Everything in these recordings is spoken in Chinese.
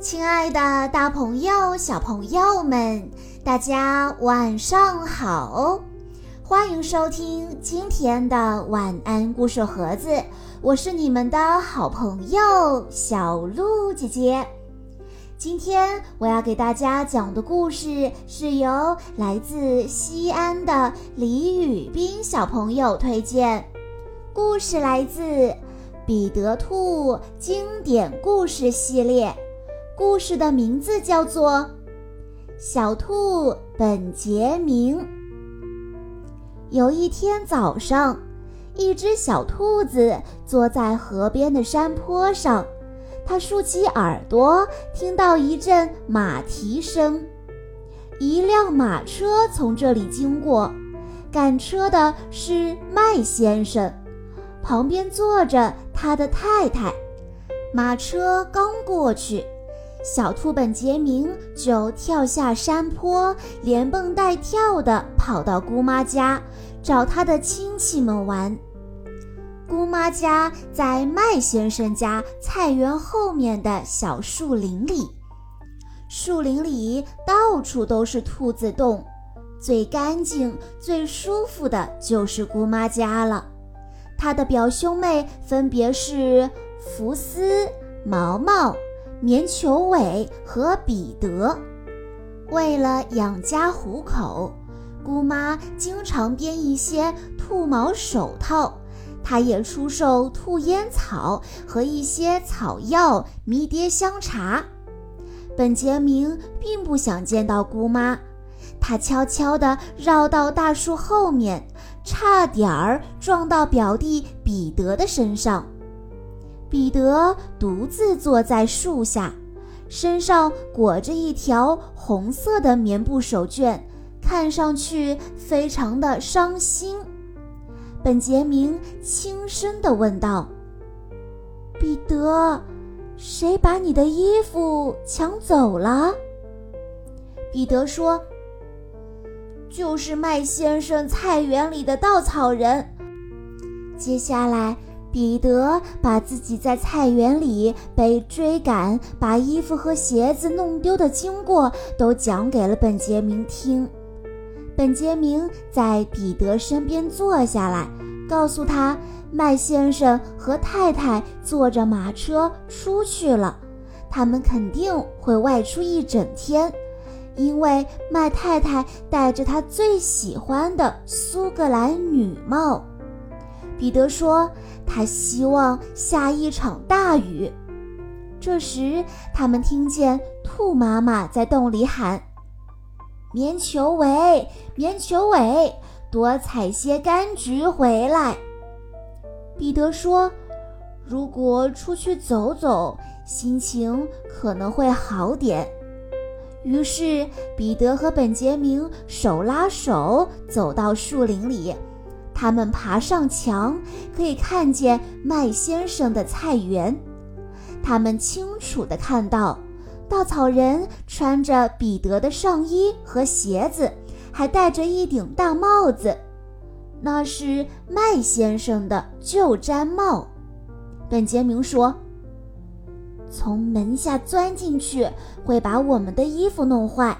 亲爱的，大朋友、小朋友们，大家晚上好！欢迎收听今天的晚安故事盒子，我是你们的好朋友小鹿姐姐。今天我要给大家讲的故事是由来自西安的李宇斌小朋友推荐，故事来自《彼得兔经典故事系列》。故事的名字叫做《小兔本杰明》。有一天早上，一只小兔子坐在河边的山坡上，它竖起耳朵，听到一阵马蹄声。一辆马车从这里经过，赶车的是麦先生，旁边坐着他的太太。马车刚过去。小兔本杰明就跳下山坡，连蹦带跳地跑到姑妈家，找他的亲戚们玩。姑妈家在麦先生家菜园后面的小树林里，树林里到处都是兔子洞，最干净、最舒服的就是姑妈家了。他的表兄妹分别是福斯、毛毛。棉球尾和彼得，为了养家糊口，姑妈经常编一些兔毛手套。她也出售兔烟草和一些草药、迷迭香茶。本杰明并不想见到姑妈，他悄悄地绕到大树后面，差点儿撞到表弟彼得的身上。彼得独自坐在树下，身上裹着一条红色的棉布手绢，看上去非常的伤心。本杰明轻声地问道：“彼得，谁把你的衣服抢走了？”彼得说：“就是麦先生菜园里的稻草人。”接下来。彼得把自己在菜园里被追赶、把衣服和鞋子弄丢的经过都讲给了本杰明听。本杰明在彼得身边坐下来，告诉他麦先生和太太坐着马车出去了，他们肯定会外出一整天，因为麦太太戴着她最喜欢的苏格兰女帽。彼得说。他希望下一场大雨。这时，他们听见兔妈妈在洞里喊：“棉球尾，棉球尾，多采些柑橘回来。”彼得说：“如果出去走走，心情可能会好点。”于是，彼得和本杰明手拉手走到树林里。他们爬上墙，可以看见麦先生的菜园。他们清楚地看到，稻草人穿着彼得的上衣和鞋子，还戴着一顶大帽子，那是麦先生的旧毡帽。本杰明说：“从门下钻进去会把我们的衣服弄坏，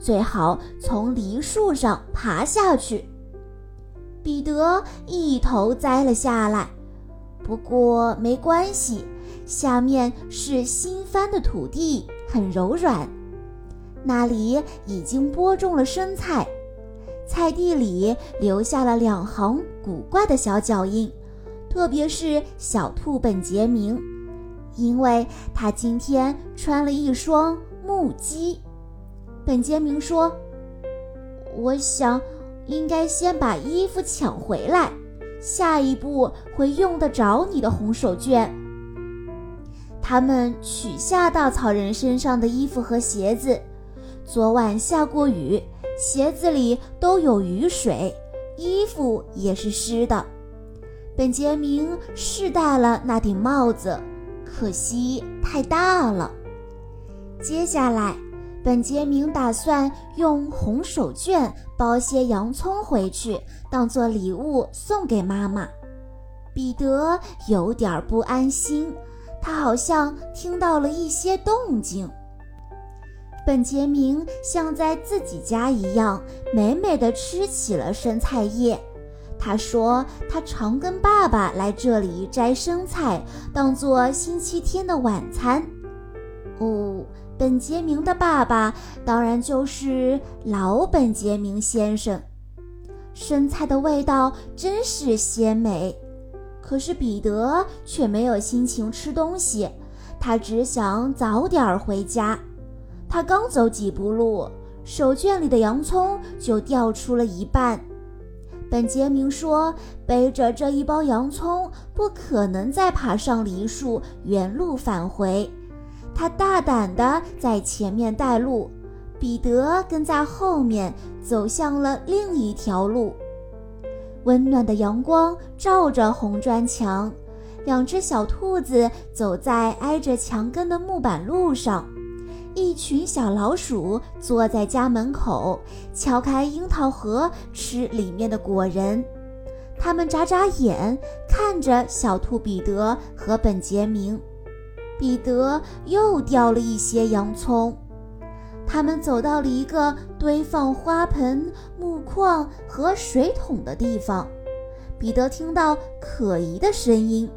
最好从梨树上爬下去。”彼得一头栽了下来，不过没关系，下面是新翻的土地，很柔软。那里已经播种了生菜，菜地里留下了两行古怪的小脚印，特别是小兔本杰明，因为他今天穿了一双木屐。本杰明说：“我想。”应该先把衣服抢回来，下一步会用得着你的红手绢。他们取下稻草人身上的衣服和鞋子。昨晚下过雨，鞋子里都有雨水，衣服也是湿的。本杰明试戴了那顶帽子，可惜太大了。接下来。本杰明打算用红手绢包些洋葱回去，当做礼物送给妈妈。彼得有点不安心，他好像听到了一些动静。本杰明像在自己家一样美美的吃起了生菜叶。他说：“他常跟爸爸来这里摘生菜，当做星期天的晚餐。”哦，本杰明的爸爸当然就是老本杰明先生。生菜的味道真是鲜美，可是彼得却没有心情吃东西，他只想早点回家。他刚走几步路，手绢里的洋葱就掉出了一半。本杰明说：“背着这一包洋葱，不可能再爬上梨树，原路返回。”他大胆地在前面带路，彼得跟在后面，走向了另一条路。温暖的阳光照着红砖墙，两只小兔子走在挨着墙根的木板路上。一群小老鼠坐在家门口，敲开樱桃核吃里面的果仁。他们眨眨眼看着小兔彼得和本杰明。彼得又掉了一些洋葱。他们走到了一个堆放花盆、木框和水桶的地方。彼得听到可疑的声音，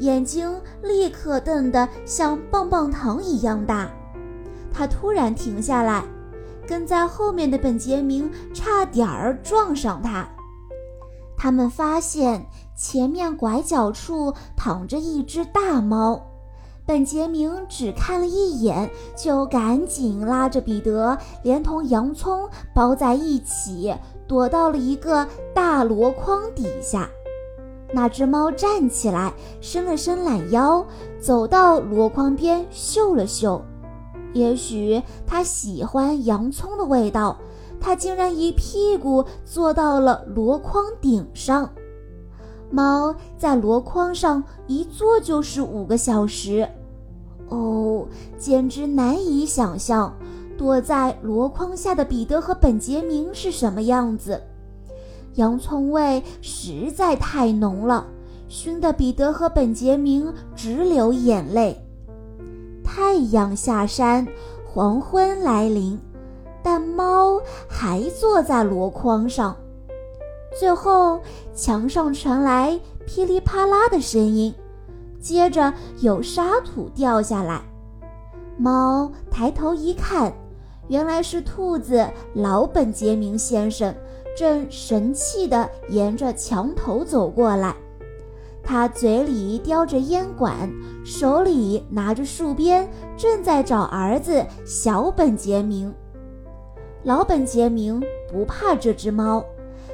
眼睛立刻瞪得像棒棒糖一样大。他突然停下来，跟在后面的本杰明差点儿撞上他。他们发现前面拐角处躺着一只大猫。本杰明只看了一眼，就赶紧拉着彼得，连同洋葱包在一起，躲到了一个大箩筐底下。那只猫站起来，伸了伸懒腰，走到箩筐边嗅了嗅。也许它喜欢洋葱的味道，它竟然一屁股坐到了箩筐顶上。猫在箩筐上一坐就是五个小时，哦，简直难以想象躲在箩筐下的彼得和本杰明是什么样子。洋葱味实在太浓了，熏得彼得和本杰明直流眼泪。太阳下山，黄昏来临，但猫还坐在箩筐上。最后，墙上传来噼里啪啦的声音，接着有沙土掉下来。猫抬头一看，原来是兔子老本杰明先生，正神气地沿着墙头走过来。他嘴里叼着烟管，手里拿着树鞭，正在找儿子小本杰明。老本杰明不怕这只猫，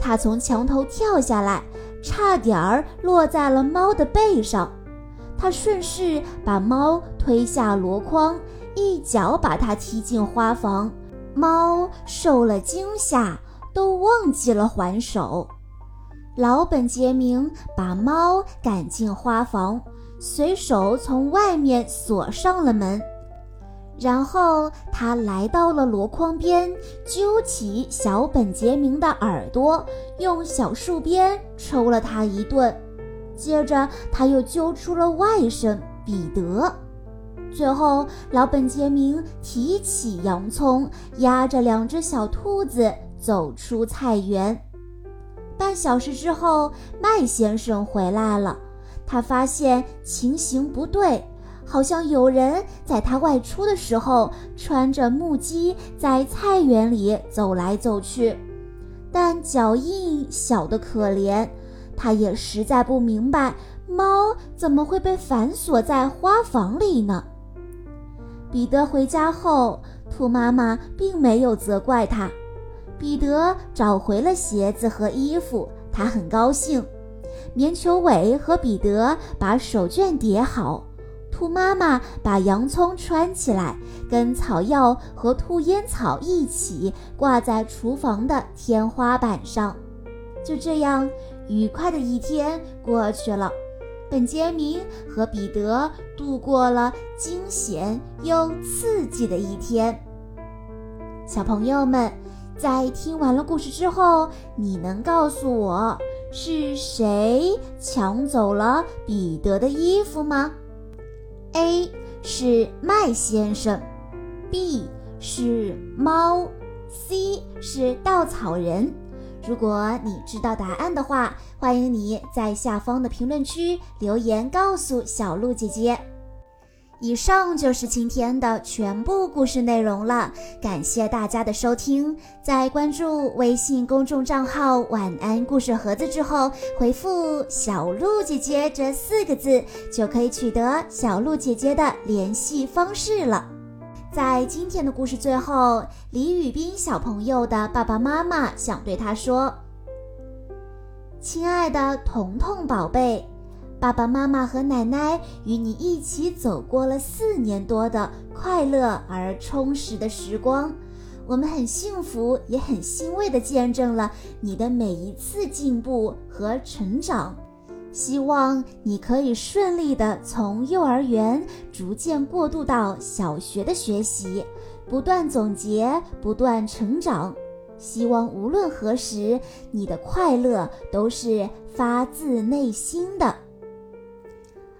他从墙头跳下来，差点儿落在了猫的背上。他顺势把猫推下箩筐，一脚把它踢进花房。猫受了惊吓，都忘记了还手。老本杰明把猫赶进花房，随手从外面锁上了门。然后他来到了箩筐边，揪起小本杰明的耳朵，用小树鞭抽了他一顿。接着他又揪出了外甥彼得。最后，老本杰明提起洋葱，压着两只小兔子走出菜园。半小时之后，麦先生回来了。他发现情形不对，好像有人在他外出的时候穿着木屐在菜园里走来走去，但脚印小得可怜。他也实在不明白，猫怎么会被反锁在花房里呢？彼得回家后，兔妈妈并没有责怪他。彼得找回了鞋子和衣服，他很高兴。棉球尾和彼得把手绢叠好，兔妈妈把洋葱穿起来，跟草药和兔烟草一起挂在厨房的天花板上。就这样，愉快的一天过去了。本杰明和彼得度过了惊险又刺激的一天。小朋友们。在听完了故事之后，你能告诉我是谁抢走了彼得的衣服吗？A 是麦先生，B 是猫，C 是稻草人。如果你知道答案的话，欢迎你在下方的评论区留言告诉小鹿姐姐。以上就是今天的全部故事内容了，感谢大家的收听。在关注微信公众账号“晚安故事盒子”之后，回复“小鹿姐姐”这四个字，就可以取得小鹿姐姐的联系方式了。在今天的故事最后，李宇斌小朋友的爸爸妈妈想对他说：“亲爱的彤彤宝贝。”爸爸妈妈和奶奶与你一起走过了四年多的快乐而充实的时光，我们很幸福，也很欣慰地见证了你的每一次进步和成长。希望你可以顺利地从幼儿园逐渐过渡到小学的学习，不断总结，不断成长。希望无论何时，你的快乐都是发自内心的。